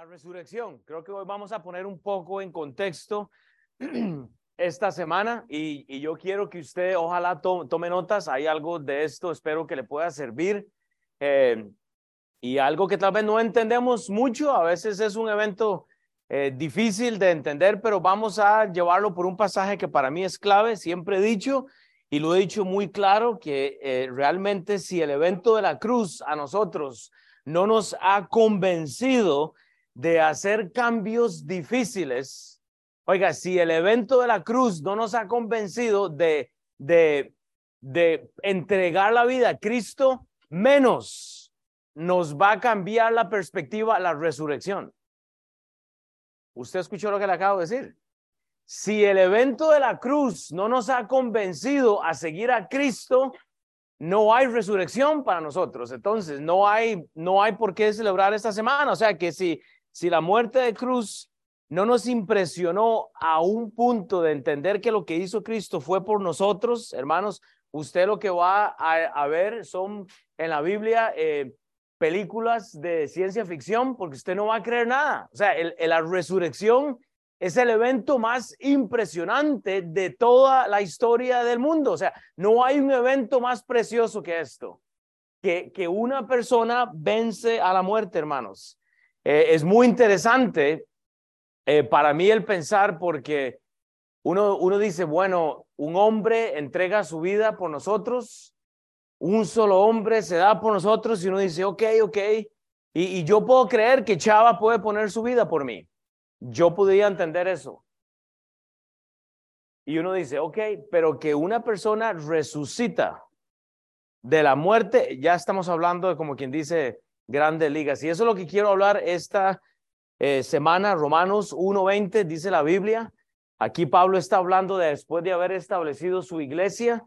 la resurrección. Creo que hoy vamos a poner un poco en contexto esta semana y, yo quiero que usted ojalá tome notas. Hay algo de esto, espero que le pueda servir. Eh, y algo que tal vez no entendemos mucho, a veces es un evento eh, difícil de entender, pero vamos a llevarlo por un pasaje que para mí es clave. Siempre he dicho y lo he dicho muy claro que eh, realmente si el evento de la cruz a nosotros no nos ha convencido de hacer cambios difíciles. Oiga, si el evento de la cruz no nos ha convencido de, de, de entregar la vida a Cristo, menos nos va a cambiar la perspectiva la resurrección. ¿Usted escuchó lo que le acabo de decir? Si el evento de la cruz no nos ha convencido a seguir a Cristo, no hay resurrección para nosotros. Entonces, no hay, no hay por qué celebrar esta semana. O sea que si, si la muerte de cruz no nos impresionó a un punto de entender que lo que hizo Cristo fue por nosotros, hermanos, usted lo que va a, ver son en la Biblia eh, películas de ciencia ficción, porque usted no va a creer nada. O sea, la resurrección es el evento más impresionante de toda la historia del mundo. O sea, no hay un evento más precioso que esto, que una persona vence a la muerte, hermanos. Eh, es muy interesante eh, para mí el pensar porque uno, uno dice, bueno, un hombre entrega su vida por nosotros, un solo hombre se da por nosotros y uno dice, ok, ok, y, y yo puedo creer que Chava puede poner su vida por mí. Yo podría entender eso. Y uno dice, ok, pero que una persona resucita de la muerte, ya estamos hablando de como quien dice grandes ligas. Y eso es lo que quiero hablar esta eh, semana, Romanos 1.20, dice la Biblia. Aquí Pablo está hablando de después de haber establecido su iglesia.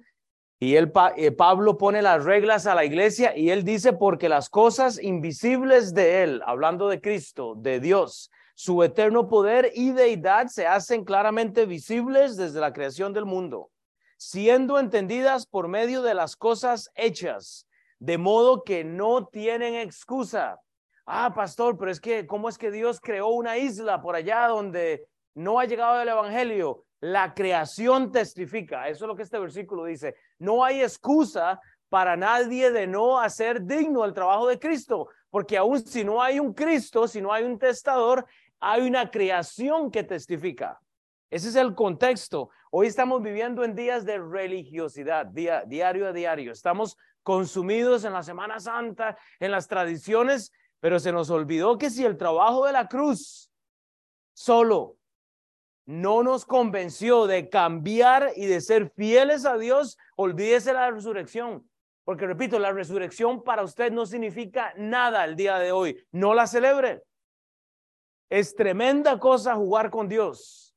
Y él, eh, Pablo pone las reglas a la iglesia y él dice, porque las cosas invisibles de él, hablando de Cristo, de Dios, su eterno poder y deidad se hacen claramente visibles desde la creación del mundo, siendo entendidas por medio de las cosas hechas, de modo que no tienen excusa. Ah, pastor, pero es que, ¿cómo es que Dios creó una isla por allá donde no ha llegado el Evangelio? La creación testifica, eso es lo que este versículo dice. No hay excusa para nadie de no hacer digno el trabajo de Cristo, porque aún si no hay un Cristo, si no hay un testador, hay una creación que testifica. Ese es el contexto. Hoy estamos viviendo en días de religiosidad, día, diario a diario. Estamos consumidos en la Semana Santa, en las tradiciones, pero se nos olvidó que si el trabajo de la cruz solo no nos convenció de cambiar y de ser fieles a Dios, olvídese la resurrección. Porque repito, la resurrección para usted no significa nada el día de hoy. No la celebre. Es tremenda cosa jugar con Dios.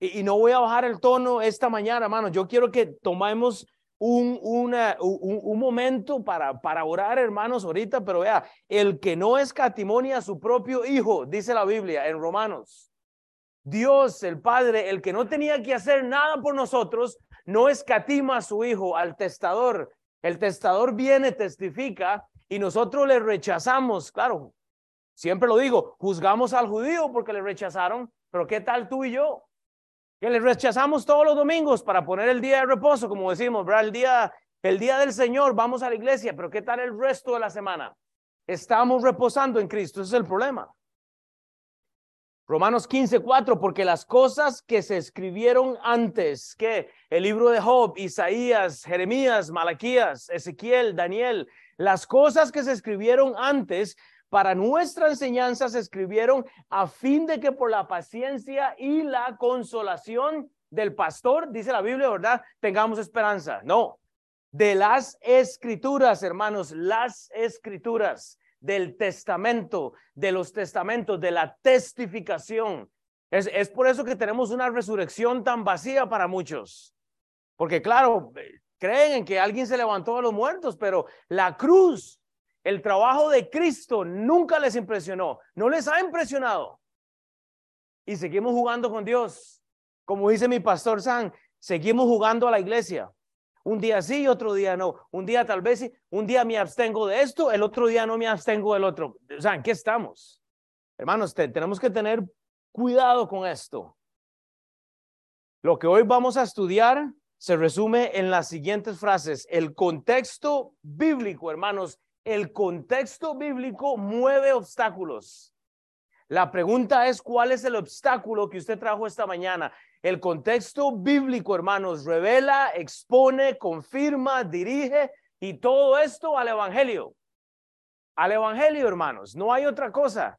Y, no voy a bajar el tono esta mañana, hermano. Yo quiero que tomemos un, una, un, momento para, para orar, hermanos, ahorita, pero vea, el que no escatimonia a su propio hijo, dice la Biblia en Romanos. Dios, el Padre, el que no tenía que hacer nada por nosotros, no escatima a su hijo, al testador. El testador viene, testifica, y nosotros le rechazamos. Claro, Siempre lo digo, juzgamos al judío porque le rechazaron, pero ¿qué tal tú y yo? Que le rechazamos todos los domingos para poner el día de reposo, como decimos. El día, el día del Señor, vamos a la iglesia, pero ¿qué tal el resto de la semana? Estamos reposando en Cristo, ese es el problema. Romanos 15, 4, porque las cosas que se escribieron antes, que el libro de Job, Isaías, Jeremías, Malaquías, Ezequiel, Daniel, las cosas que se escribieron antes para nuestra enseñanza se escribieron a fin de que por la paciencia y la consolación del pastor, dice la Biblia, ¿verdad? Tengamos esperanza. No, de las escrituras, hermanos, las escrituras del testamento, de los testamentos, de la testificación. Es, es por eso que tenemos una resurrección tan vacía para muchos. Porque claro, creen en que alguien se levantó de los muertos, pero la cruz el trabajo de Cristo nunca les impresionó, no les ha impresionado. Y seguimos jugando con Dios. Como dice mi pastor San, seguimos jugando a la iglesia. Un día sí, otro día no. Un día tal vez sí, un día me abstengo de esto, el otro día no me abstengo del otro. O sea, ¿en qué estamos? Hermanos, tenemos que tener cuidado con esto. Lo que hoy vamos a estudiar se resume en las siguientes frases. El contexto bíblico, hermanos, el contexto bíblico mueve obstáculos. La pregunta es, ¿cuál es el obstáculo que usted trajo esta mañana? El contexto bíblico, hermanos, revela, expone, confirma, dirige y todo esto al Evangelio. Al Evangelio, hermanos, no hay otra cosa.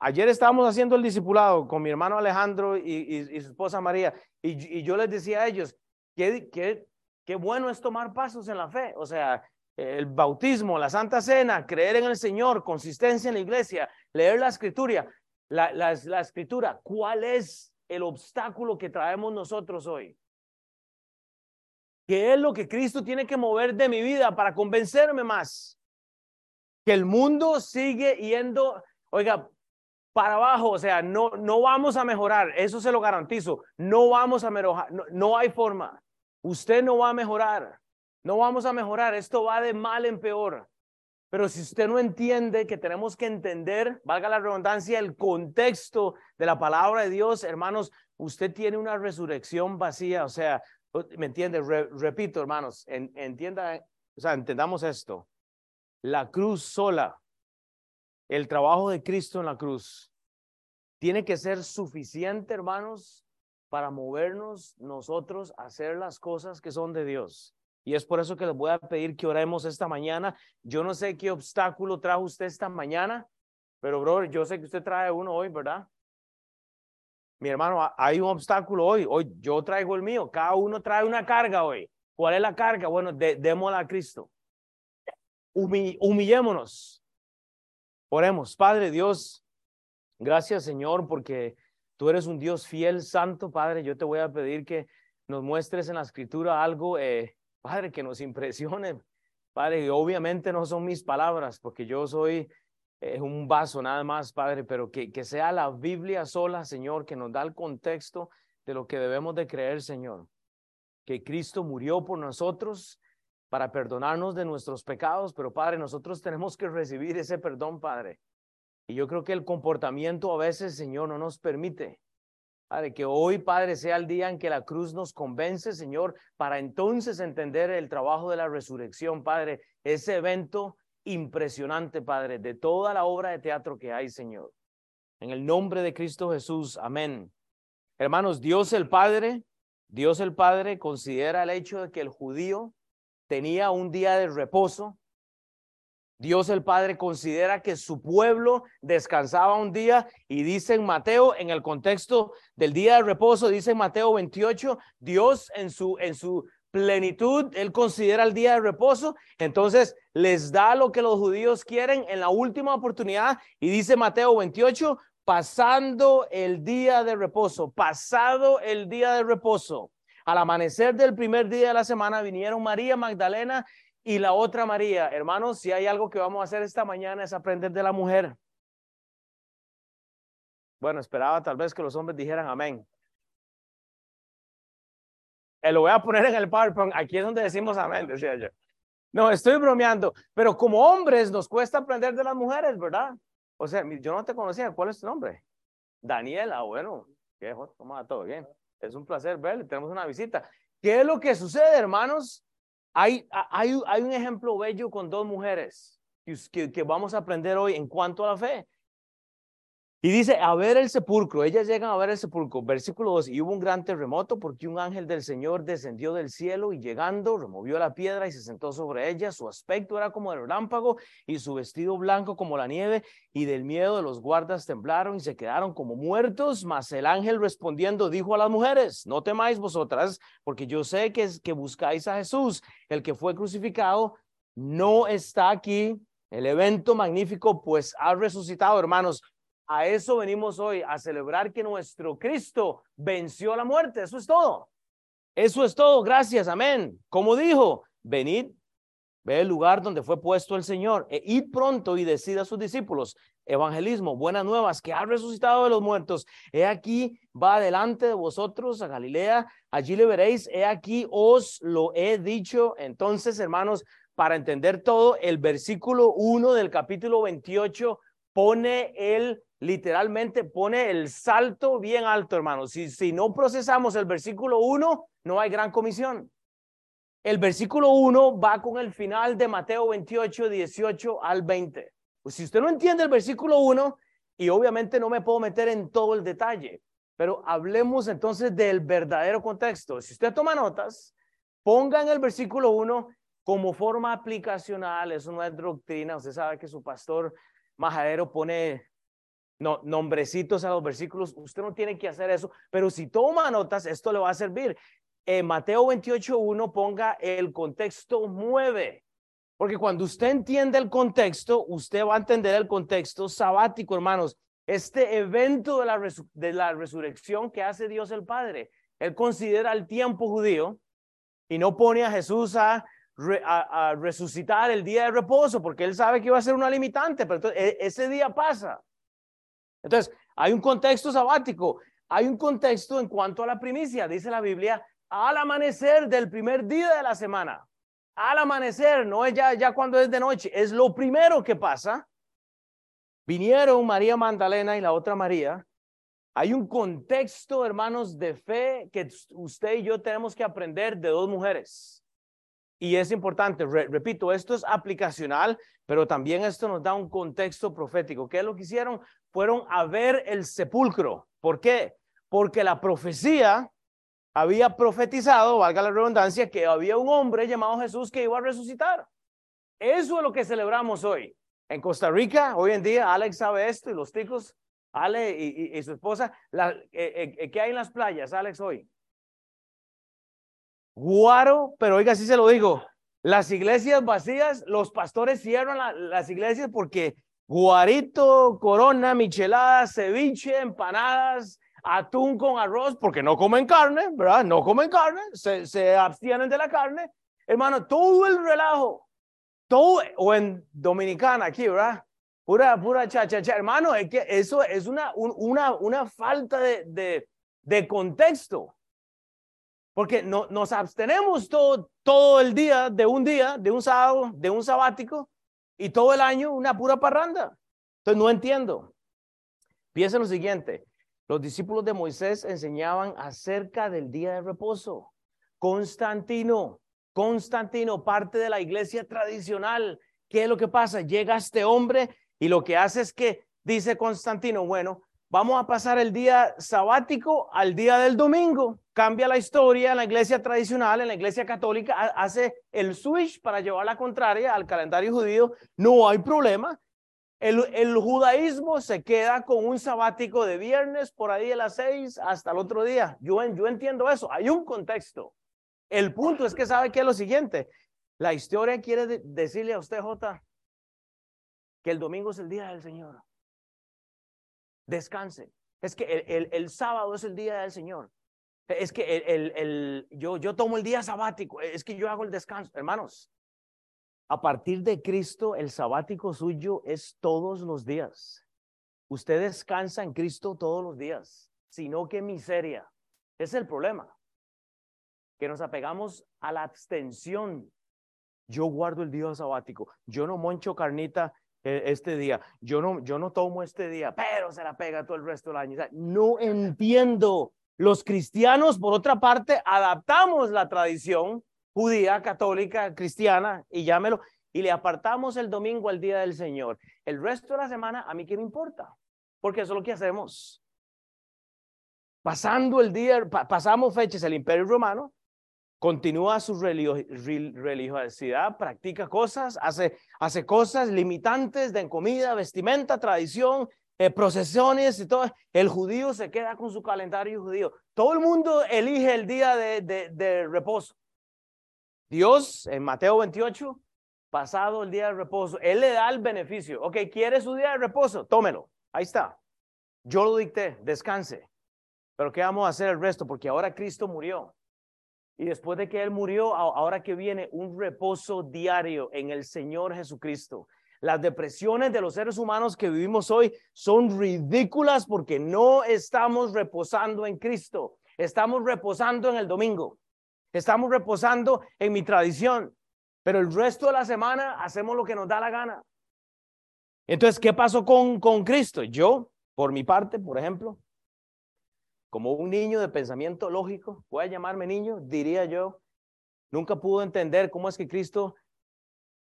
Ayer estábamos haciendo el discipulado con mi hermano Alejandro y, su esposa María y, yo les decía a ellos, qué, qué, bueno es tomar pasos en la fe. O sea, el bautismo, la Santa Cena, creer en el Señor, consistencia en la iglesia, leer la escritura, la, la, escritura, ¿cuál es el obstáculo que traemos nosotros hoy? ¿Qué es lo que Cristo tiene que mover de mi vida para convencerme más? Que el mundo sigue yendo, oiga, para abajo, o sea, no, no vamos a mejorar, eso se lo garantizo, no vamos a mejorar, no, no hay forma, usted no va a mejorar. No vamos a mejorar, esto va de mal en peor. Pero si usted no entiende que tenemos que entender, valga la redundancia, el contexto de la palabra de Dios, hermanos, usted tiene una resurrección vacía. O sea, ¿me entiende? repito, hermanos, entienda, o sea, entendamos esto. La cruz sola, el trabajo de Cristo en la cruz, tiene que ser suficiente, hermanos, para movernos nosotros a hacer las cosas que son de Dios. Y es por eso que les voy a pedir que oremos esta mañana. Yo no sé qué obstáculo trajo usted esta mañana, pero bro, yo sé que usted trae uno hoy, ¿verdad? Mi hermano, hay un obstáculo hoy. Hoy yo traigo el mío. Cada uno trae una carga hoy. ¿Cuál es la carga? Bueno, démosla a Cristo. humillémonos. Oremos. Padre Dios, gracias Señor, porque tú eres un Dios fiel, santo, Padre. Yo te voy a pedir que nos muestres en la escritura algo eh, Padre, que nos impresione. Padre, obviamente no son mis palabras, porque yo soy eh, un vaso nada más, Padre, pero que, que sea la Biblia sola, Señor, que nos da el contexto de lo que debemos de creer, Señor. Que Cristo murió por nosotros para perdonarnos de nuestros pecados, pero Padre, nosotros tenemos que recibir ese perdón, Padre. Y yo creo que el comportamiento a veces, Señor, no nos permite. Padre, que hoy, Padre, sea el día en que la cruz nos convence, Señor, para entonces entender el trabajo de la resurrección, Padre, ese evento impresionante, Padre, de toda la obra de teatro que hay, Señor. En el nombre de Cristo Jesús, amén. Hermanos, Dios el Padre, Dios el Padre considera el hecho de que el judío tenía un día de reposo Dios el Padre considera que su pueblo descansaba un día y dice en Mateo, en el contexto del día de reposo, dice en Mateo 28, Dios en su, en su plenitud, Él considera el día de reposo, entonces les da lo que los judíos quieren en la última oportunidad y dice Mateo 28, pasando el día de reposo, pasado el día de reposo. Al amanecer del primer día de la semana vinieron María Magdalena y la otra María, hermanos, si hay algo que vamos a hacer esta mañana es aprender de la mujer. Bueno, esperaba tal vez que los hombres dijeran amén. Eh, lo voy a poner en el PowerPoint. Aquí es donde decimos amén, decía yo. No, estoy bromeando, pero como hombres nos cuesta aprender de las mujeres, ¿verdad? O sea, yo no te conocía. ¿Cuál es tu nombre? Daniela, bueno, qué ¿cómo va todo bien? Es un placer verle, tenemos una visita. ¿Qué es lo que sucede, hermanos? Hay, hay, hay un ejemplo bello con dos mujeres que, que, vamos a aprender hoy en cuanto a la fe. Y dice, a ver el sepulcro, ellas llegan a ver el sepulcro, versículo 2, y hubo un gran terremoto porque un ángel del Señor descendió del cielo y llegando removió la piedra y se sentó sobre ella, su aspecto era como el relámpago y su vestido blanco como la nieve, y del miedo de los guardas temblaron y se quedaron como muertos, mas el ángel respondiendo dijo a las mujeres, no temáis vosotras, porque yo sé que, que buscáis a Jesús, el que fue crucificado, no está aquí, el evento magnífico pues ha resucitado, hermanos. A eso venimos hoy, a celebrar que nuestro Cristo venció la muerte. Eso es todo. Eso es todo. Gracias. Amén. Como dijo, venid, ve el lugar donde fue puesto el Señor. E id pronto y decida a sus discípulos. Evangelismo, buenas nuevas, que ha resucitado de los muertos. He aquí, va delante de vosotros a Galilea. Allí le veréis. He aquí, os lo he dicho. Entonces, hermanos, para entender todo, el versículo 1 del capítulo 28 pone el literalmente pone el salto bien alto, hermanos. Si, si no procesamos el versículo 1, no hay gran comisión. El versículo 1 va con el final de Mateo 28, 18 al 20. Pues si usted no entiende el versículo 1, y obviamente no me puedo meter en todo el detalle, pero hablemos entonces del verdadero contexto. Si usted toma notas, ponga en el versículo 1 como forma aplicacional, eso no es doctrina, usted sabe que su pastor majadero pone no, nombrecitos a los versículos, usted no tiene que hacer eso, pero si toma notas, esto le va a servir. En Mateo 28.1 ponga el contexto mueve, porque cuando usted entiende el contexto, usted va a entender el contexto sabático, hermanos. Este evento de la, de la resurrección que hace Dios el Padre, Él considera el tiempo judío y no pone a Jesús a, resucitar el día de reposo, porque Él sabe que iba a ser una limitante, pero e, ese día pasa. Entonces, hay un contexto sabático, hay un contexto en cuanto a la primicia, dice la Biblia, al amanecer del primer día de la semana. Al amanecer, no es ya, ya cuando es de noche, es lo primero que pasa. Vinieron María Magdalena y la otra María. Hay un contexto, hermanos, de fe que usted y yo tenemos que aprender de dos mujeres. Y es importante, repito, esto es aplicacional, pero también esto nos da un contexto profético. ¿Qué es lo que hicieron? Fueron a ver el sepulcro. ¿Por qué? Porque la profecía había profetizado, valga la redundancia, que había un hombre llamado Jesús que iba a resucitar. Eso es lo que celebramos hoy. En Costa Rica, hoy en día, Alex sabe esto y los ticos, Ale y, su esposa, la, eh, eh, ¿qué hay en las playas, Alex, hoy? Guaro, pero oiga, sí se lo digo, las iglesias vacías, los pastores cierran las iglesias porque guarito, corona, michelada, ceviche, empanadas, atún con arroz, porque no comen carne, ¿verdad? No comen carne, se, abstienen de la carne. Hermano, todo el relajo, todo, o en Dominicana aquí, ¿verdad? Pura, pura cha, cha, cha. Hermano, que eso es una, falta de contexto. Porque no, nos abstenemos todo, todo el día, de un día, de un sábado, de un sabático, y todo el año una pura parranda. Entonces no entiendo. Piensa lo siguiente, los discípulos de Moisés enseñaban acerca del día de reposo. Constantino, Constantino, parte de la iglesia tradicional. ¿Qué es lo que pasa? Llega este hombre y lo que hace es que dice Constantino, bueno, vamos a pasar el día sabático al día del domingo. Cambia la historia en la iglesia tradicional, en la iglesia católica, hace el switch para llevar la contraria al calendario judío. No hay problema. El, judaísmo se queda con un sabático de viernes por ahí a las seis hasta el otro día. Yo, yo entiendo eso. Hay un contexto. El punto es que sabe que es lo siguiente. La historia quiere decirle a usted, J, que el domingo es el día del Señor. Descanse. Es que el, el, sábado es el día del Señor. Es que el, el, yo, yo tomo el día sabático. Es que yo hago el descanso. Hermanos, a partir de Cristo, el sabático suyo es todos los días. Usted descansa en Cristo todos los días, sino que miseria. Es el problema. Que nos apegamos a la abstención. Yo guardo el día sabático. Yo no moncho carnita este día. Yo no, yo no tomo este día, pero se la pega todo el resto del año. no entiendo. Los cristianos, por otra parte, adaptamos la tradición judía, católica, cristiana, y llámelo, y le apartamos el domingo al día del Señor. El resto de la semana, a mí qué me importa, porque eso es lo que hacemos. Pasando el día, pasamos fechas, el imperio romano continúa su religiosidad, practica cosas, hace, hace cosas limitantes de comida, vestimenta, tradición, eh, procesiones y todo. El judío se queda con su calendario judío. Todo el mundo elige el día de, de reposo. Dios en Mateo 28, pasado el día de reposo, Él le da el beneficio. Ok, ¿quiere su día de reposo? Tómelo. Ahí está. Yo lo dicté, descanse. Pero ¿qué vamos a hacer el resto? Porque ahora Cristo murió. Y después de que Él murió, ahora que viene un reposo diario en el Señor Jesucristo. Las depresiones de los seres humanos que vivimos hoy son ridículas porque no estamos reposando en Cristo. Estamos reposando en el domingo. Estamos reposando en mi tradición, pero el resto de la semana hacemos lo que nos da la gana. Entonces, ¿qué pasó con, con Cristo? Yo Por mi parte, por ejemplo, como un niño de pensamiento lógico, voy a llamarme niño, diría yo, nunca pudo entender cómo es que Cristo,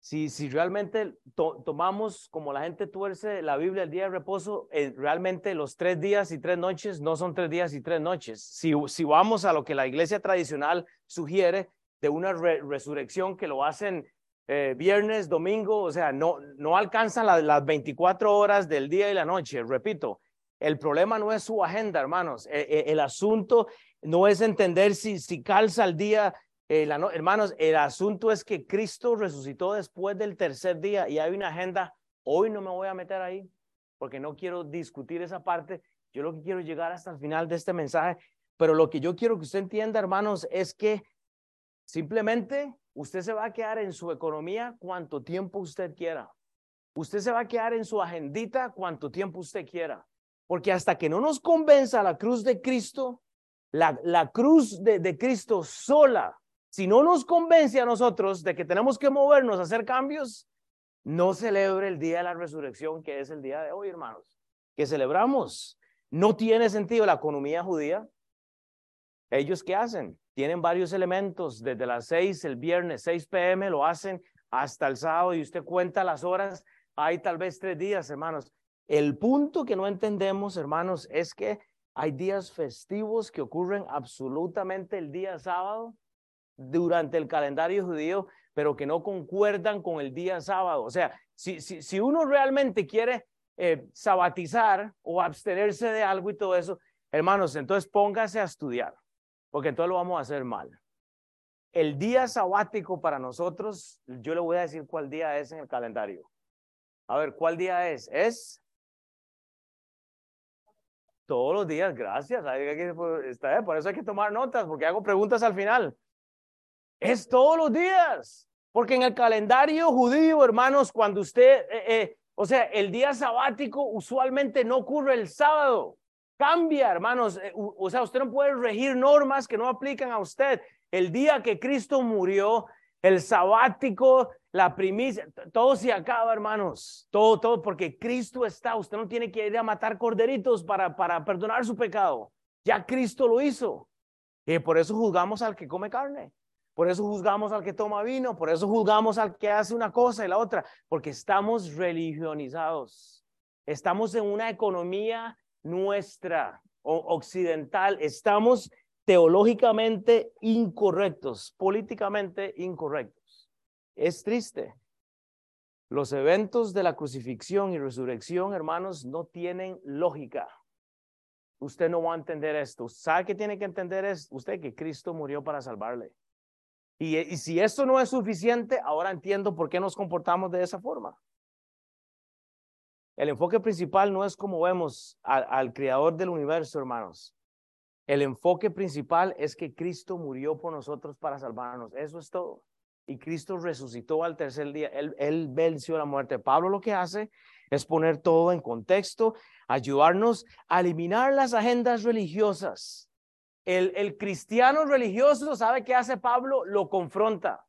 si, si realmente tomamos como la gente tuerce la Biblia el día de reposo, eh, realmente los tres días y tres noches no son tres días y tres noches. Si, si vamos a lo que la iglesia tradicional sugiere de una resurrección que lo hacen eh, viernes, domingo, o sea, no, no alcanzan las 24 horas del día y la noche, repito. El problema no es su agenda, hermanos. E, e, el, asunto no es entender si, si calza el día, eh, hermanos. El asunto es que Cristo resucitó después del tercer día y hay una agenda. Hoy no me voy a meter ahí porque no quiero discutir esa parte. Yo lo que quiero llegar hasta el final de este mensaje, pero lo que yo quiero que usted entienda, hermanos, es que simplemente usted se va a quedar en su economía cuanto tiempo usted quiera. Usted se va a quedar en su agendita cuanto tiempo usted quiera. Porque hasta que no nos convenza la cruz de Cristo, la, la cruz de, de Cristo sola, si no nos convence a nosotros de que tenemos que movernos a hacer cambios, no celebre el día de la resurrección, que es el día de hoy, hermanos, que celebramos. No tiene sentido la economía judía. ¿Ellos qué hacen? Tienen varios elementos, desde las 6, el viernes, 6 pm, lo hacen hasta el sábado y usted cuenta las horas, hay tal vez tres días, hermanos. El punto que no entendemos, hermanos, es que hay días festivos que ocurren absolutamente el día sábado durante el calendario judío, pero que no concuerdan con el día sábado. O sea, si, si, si uno realmente quiere eh, sabatizar o abstenerse de algo y todo eso, hermanos, entonces póngase a estudiar, porque entonces lo vamos a hacer mal. El día sabático para nosotros, yo le voy a decir cuál día es en el calendario. A ver, ¿cuál día es? Es todos los días, gracias. Por eso hay que tomar notas, porque hago preguntas al final. Es todos los días. Porque en el calendario judío, hermanos, cuando usted, eh, eh, o sea, el día sabático usualmente no ocurre el sábado. Cambia, hermanos. Eh, o sea, usted no puede regir normas que no aplican a usted. El día que Cristo murió, el sabático la primicia, todo se acaba, hermanos. Todo, todo, porque Cristo está. Usted no tiene que ir a matar corderitos para, para perdonar su pecado. Ya Cristo lo hizo. Y por eso juzgamos al que come carne. Por eso juzgamos al que toma vino. Por eso juzgamos al que hace una cosa y la otra. Porque estamos religionizados. Estamos en una economía nuestra, occidental. Estamos teológicamente incorrectos, políticamente incorrectos. Es triste. Los eventos de la crucifixión y resurrección, hermanos, no tienen lógica. Usted no va a entender esto. ¿Sabe qué tiene que entender es usted que Cristo murió para salvarle? Y, si esto no es suficiente, ahora entiendo por qué nos comportamos de esa forma. El enfoque principal no es como vemos al creador del universo, hermanos. El enfoque principal es que Cristo murió por nosotros para salvarnos. Eso es todo y Cristo resucitó al tercer día. Él, venció la muerte. Pablo lo que hace es poner todo en contexto, ayudarnos a eliminar las agendas religiosas. El, cristiano religioso, ¿sabe qué hace Pablo? Lo confronta.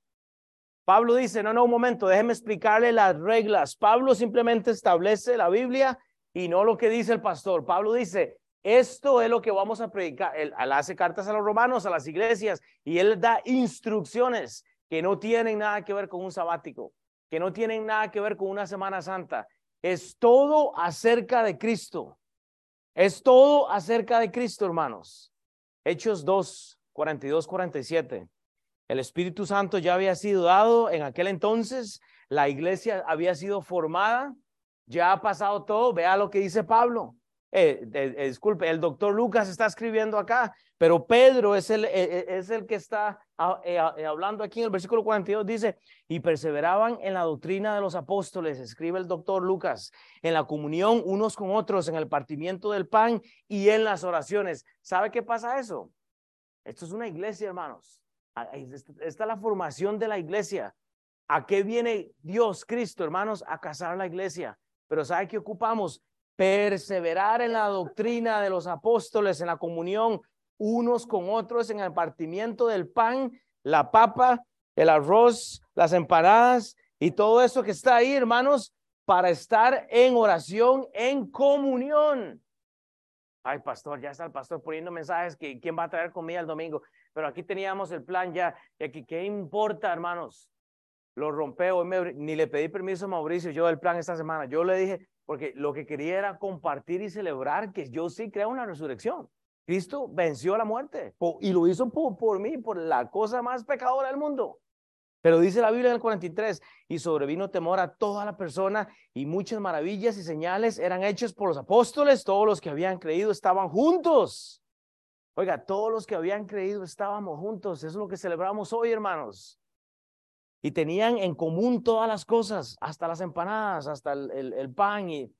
Pablo dice, no, no, un momento, déjeme explicarle las reglas. Pablo simplemente establece la Biblia y no lo que dice el pastor. Pablo dice, esto es lo que vamos a predicar. Él hace cartas a los romanos, a las iglesias, y él da instrucciones que no tienen nada que ver con un sabático, que no tienen nada que ver con una Semana Santa. Es todo acerca de Cristo. Es todo acerca de Cristo, hermanos. Hechos 2, 42, 47. El Espíritu Santo ya había sido dado en aquel entonces, la iglesia había sido formada, ya ha pasado todo. Vea lo que dice Pablo. Eh, eh, disculpe, el doctor Lucas está escribiendo acá, pero Pedro es el, eh, es el que está ah, hablando aquí en el versículo 42, dice, y perseveraban en la doctrina de los apóstoles, escribe el doctor Lucas, en la comunión unos con otros, en el partimiento del pan y en las oraciones. ¿Sabe qué pasa eso? Esto es una iglesia, hermanos. Ah, esta es la formación de la iglesia. ¿A qué viene Dios, Cristo, hermanos? A casar la iglesia. Pero ¿sabe qué ocupamos? Perseverar en la doctrina de los apóstoles, en la comunión unos con otros, en el partimiento del pan, la papa, el arroz, las empanadas y todo eso que está ahí, hermanos, para estar en oración, en comunión. Ay, pastor, ya está el pastor poniendo mensajes que quién va a traer comida el domingo. Pero aquí teníamos el plan ya. Y aquí, ¿qué importa, hermanos? Lo rompé, hoy ni le pedí permiso a Mauricio, yo el plan esta semana. Yo le dije, porque lo que quería era compartir y celebrar que yo sí creo en la resurrección. Cristo venció la muerte y lo hizo por, por mí, por la cosa más pecadora del mundo. Pero dice la Biblia en el 43, y sobrevino temor a toda la persona y muchas maravillas y señales eran hechas por los apóstoles, todos los que habían creído estaban juntos. Oiga, todos los que habían creído estábamos juntos, eso es lo que celebramos hoy, hermanos. Y tenían en común todas las cosas, hasta las empanadas, hasta el, pan, y,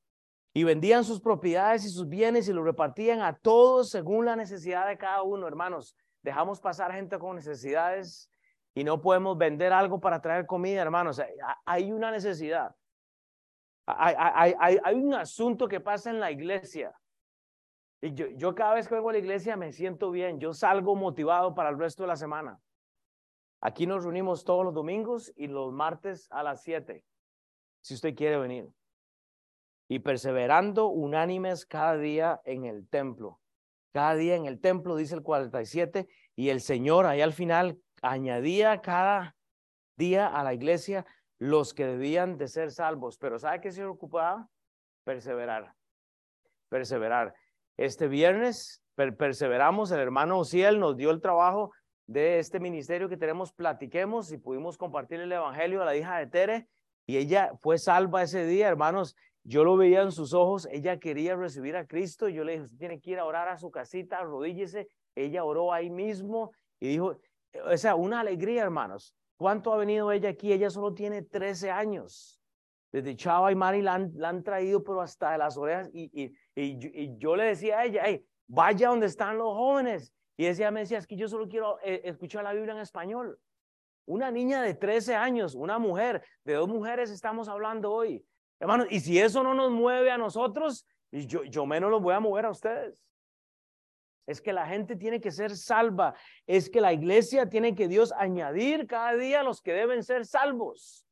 y vendían sus propiedades y sus bienes y lo repartían a todos según la necesidad de cada uno, hermanos. Dejamos pasar gente con necesidades y no podemos vender algo para traer comida, hermanos. Hay una necesidad. Hay, hay, un asunto que pasa en la iglesia. Y yo, yo cada vez que vengo a la iglesia me siento bien. Yo salgo motivado para el resto de la semana. Aquí nos reunimos todos los domingos y los martes a las 7, si usted quiere venir. Y perseverando unánimes cada día en el templo. Cada día en el templo, dice el 47, y el Señor ahí al final añadía cada día a la iglesia los que debían de ser salvos. Pero ¿sabe qué se ocupaba? Perseverar. Perseverar. Este viernes perseveramos, el hermano Ociel nos dio el trabajo de este ministerio que tenemos, platiquemos y pudimos compartir el evangelio a la hija de Tere y ella fue salva ese día, hermanos. Yo lo veía en sus ojos, ella quería recibir a Cristo. Yo le dije, usted tiene que ir a orar a su casita, arrodíllese. Ella oró ahí mismo y dijo, o sea, una alegría, hermanos. ¿Cuánto ha venido ella aquí? Ella solo tiene 13 años. Desde Chava y Mari la han, traído, pero hasta de las orejas. Y, y, y, yo le decía a ella, hey, vaya donde están los jóvenes. Y ella me decía, es que yo solo quiero eh, escuchar la Biblia en español. Una niña de 13 años, una mujer, de dos mujeres estamos hablando hoy. Hermanos, y si eso no nos mueve a nosotros, yo, yo menos los voy a mover a ustedes es que la gente tiene que ser salva, es que la iglesia tiene que Dios añadir cada día los que deben ser salvos.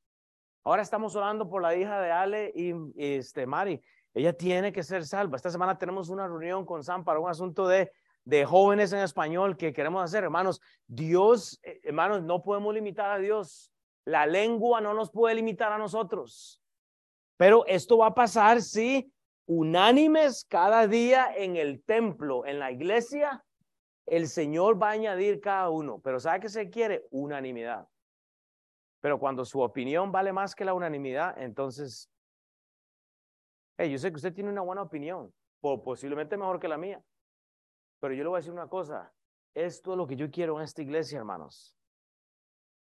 Ahora estamos orando por la hija de Ale y, este Mari. Ella tiene que ser salva. Esta semana tenemos una reunión con Sam para un asunto de, de jóvenes en español que queremos hacer. Hermanos, Dios, eh, hermanos, no podemos limitar a Dios. La lengua no nos puede limitar a nosotros. Pero esto va a pasar si unánimes cada día en el templo, en la iglesia, el Señor va a añadir cada uno. Pero ¿sabe qué se quiere? Unanimidad. Pero cuando su opinión vale más que la unanimidad, entonces, yo sé que usted tiene una buena opinión, posiblemente mejor que la mía. Pero yo le voy a decir una cosa, esto es lo que yo quiero en esta iglesia, hermanos.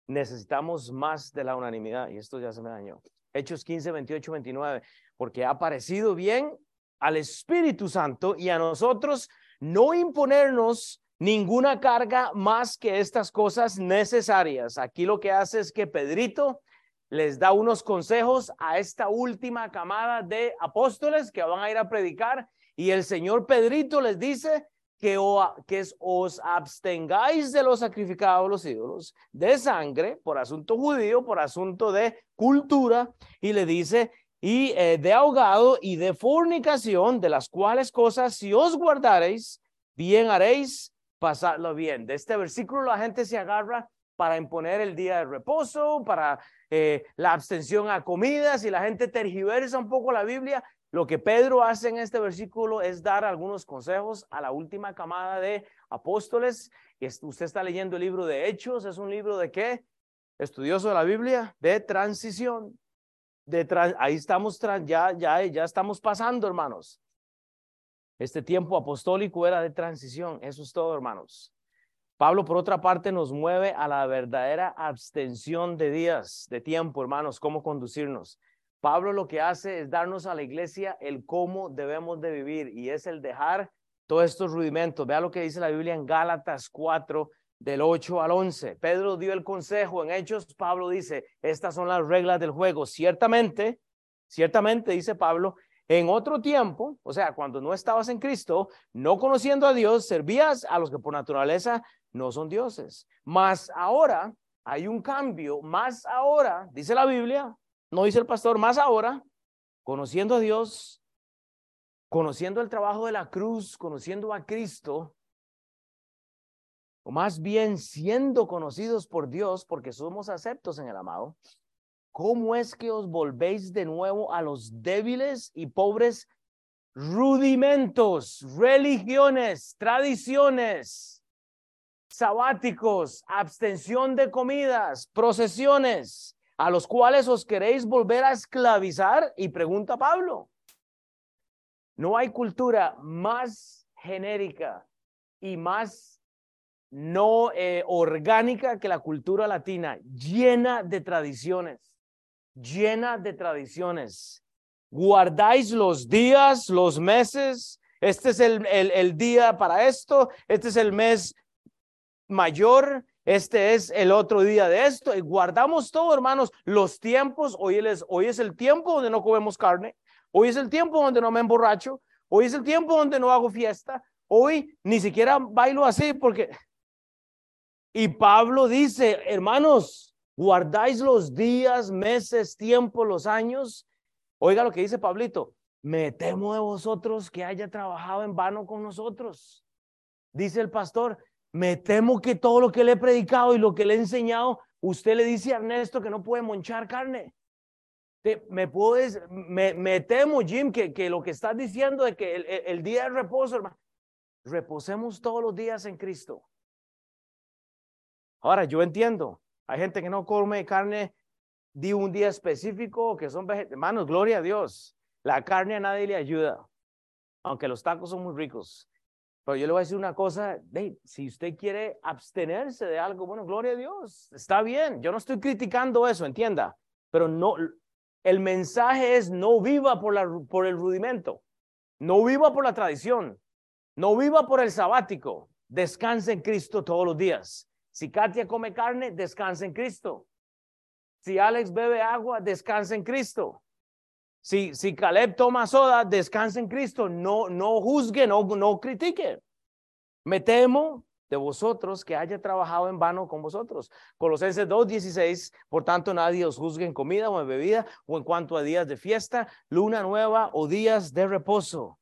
Necesitamos más de la unanimidad y esto ya se me dañó. Hechos 15, 28, 29 porque ha parecido bien al Espíritu Santo y a nosotros no imponernos ninguna carga más que estas cosas necesarias. Aquí lo que hace es que Pedrito les da unos consejos a esta última camada de apóstoles que van a ir a predicar y el Señor Pedrito les dice que, os abstengáis de los sacrificados los ídolos, de sangre, por asunto judío, por asunto de cultura, y le dice y eh, de ahogado y de fornicación, de las cuales cosas, si os guardareis, bien haréis pasarlo bien. De este versículo la gente se agarra para imponer el día de reposo, para eh, la abstención a comidas y la gente tergiversa un poco la Biblia. Lo que Pedro hace en este versículo es dar algunos consejos a la última camada de apóstoles. Usted está leyendo el libro de Hechos, es un libro de qué? Estudioso de la Biblia, de transición ahí estamos, ya, ya, ya estamos pasando, hermanos. Este tiempo apostólico era de transición. Eso es todo, hermanos. Pablo, por otra parte, nos mueve a la verdadera abstención de días, de tiempo, hermanos, cómo conducirnos. Pablo lo que hace es darnos a la iglesia el cómo debemos de vivir y es el dejar todos estos rudimentos. Vea lo que dice la Biblia en Gálatas 4, del 8 al 11. Pedro dio el consejo en Hechos, Pablo dice, estas son las reglas del juego. Ciertamente, ciertamente, dice Pablo, en otro tiempo, o sea, cuando no estabas en Cristo, no conociendo a Dios, servías a los que por naturaleza no son dioses. Mas ahora hay un cambio, más ahora, dice la Biblia, no dice el pastor, más ahora, conociendo a Dios, conociendo el trabajo de la cruz, conociendo a Cristo, o más bien siendo conocidos por Dios porque somos aceptos en el amado, ¿cómo es que os volvéis de nuevo a los débiles y pobres rudimentos, religiones, tradiciones, sabáticos, abstención de comidas, procesiones, a los cuales os queréis volver a esclavizar? Y pregunta Pablo, no hay cultura más genérica y más no eh, orgánica que la cultura latina, llena de tradiciones, llena de tradiciones. Guardáis los días, los meses, este es el, el, día para esto, este es el mes mayor, este es el otro día de esto, y guardamos todo, hermanos, los tiempos, hoy es, hoy es el tiempo donde no comemos carne, hoy es el tiempo donde no me emborracho, hoy es el tiempo donde no hago fiesta, hoy ni siquiera bailo así porque. Y Pablo dice, hermanos, guardáis los días, meses, tiempo, los años. Oiga lo que dice Pablito, me temo de vosotros que haya trabajado en vano con nosotros. Dice el pastor, me temo que todo lo que le he predicado y lo que le he enseñado, usted le dice a Ernesto que no puede monchar carne. me puedes, me, temo, Jim, que, que, lo que estás diciendo de que el, el día de reposo, hermano, reposemos todos los días en Cristo. Ahora, yo entiendo, hay gente que no come carne de un día específico, que son vegetarianos. Hermanos, gloria a Dios. La carne a nadie le ayuda, aunque los tacos son muy ricos. Pero yo le voy a decir una cosa, si usted quiere abstenerse de algo, bueno, gloria a Dios, está bien. Yo no estoy criticando eso, entienda. Pero no, el mensaje es no viva por, por el rudimento, no viva por la tradición, no viva por el sabático. Descanse en Cristo todos los días. Si Katia come carne, descansa en Cristo. Si Alex bebe agua, descansa en Cristo. Si, si Caleb toma soda, descansa en Cristo. No, no juzgue, no, no critique. Me temo de vosotros que haya trabajado en vano con vosotros. Colosenses 2:16, por tanto nadie os juzgue en comida o en bebida o en cuanto a días de fiesta, luna nueva o días de reposo.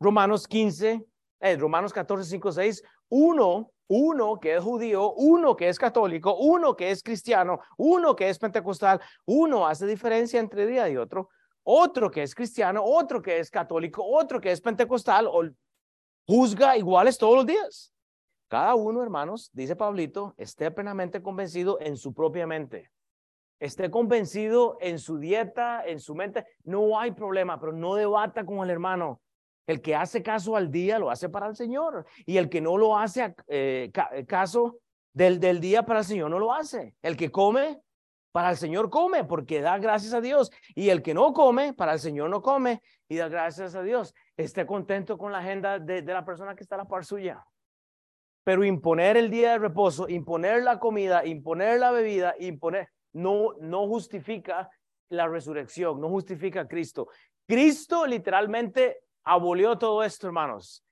Romanos 15, eh, Romanos 14, 5, 6, uno, uno que es judío, uno que es católico, uno que es cristiano, uno que es pentecostal, uno hace diferencia entre día y otro, otro que es cristiano, otro que es católico, otro que es pentecostal, o juzga iguales todos los días. Cada uno, hermanos, dice Pablito, esté plenamente convencido en su propia mente. Esté convencido en su dieta, en su mente. No hay problema, pero no debata con el hermano. El que hace caso al día lo hace para el Señor. Y el que no lo hace eh, eh, caso del, del día para el Señor no lo hace. El que come para el Señor come porque da gracias a Dios. Y el que no come para el Señor no come y da gracias a Dios. Esté contento con la agenda de, de la persona que está a la par suya. Pero imponer el día de reposo, imponer la comida, imponer la bebida, imponer, no, no justifica la resurrección, no justifica a Cristo. Cristo literalmente abolió todo esto, hermanos.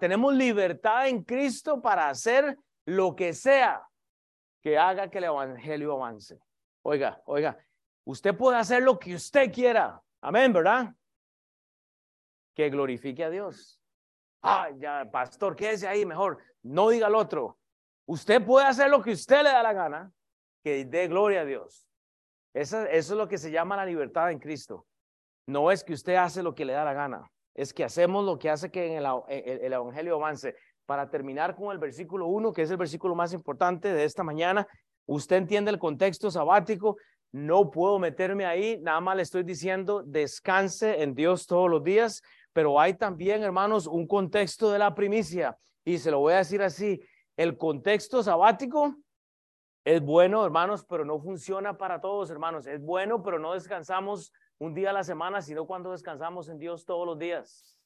Tenemos libertad en Cristo para hacer lo que sea que haga que el evangelio avance. Oiga, oiga, usted puede hacer lo que usted quiera. Amén, ¿verdad? Que glorifique a Dios. Ah, ya, pastor, quédese ahí mejor. No diga al otro. Usted puede hacer lo que usted le da la gana, que dé gloria a Dios. Eso, eso es lo que se llama la libertad en Cristo. No es que usted hace lo que le da la gana es que hacemos lo que hace que en el, Evangelio avance. Para terminar con el versículo 1, que es el versículo más importante de esta mañana, usted entiende el contexto sabático, no puedo meterme ahí, nada más le estoy diciendo, descanse en Dios todos los días, pero hay también, hermanos, un contexto de la primicia, y se lo voy a decir así, el contexto sabático es bueno, hermanos, pero no funciona para todos, hermanos, es bueno, pero no descansamos un día a la semana, sino cuando descansamos en Dios todos los días.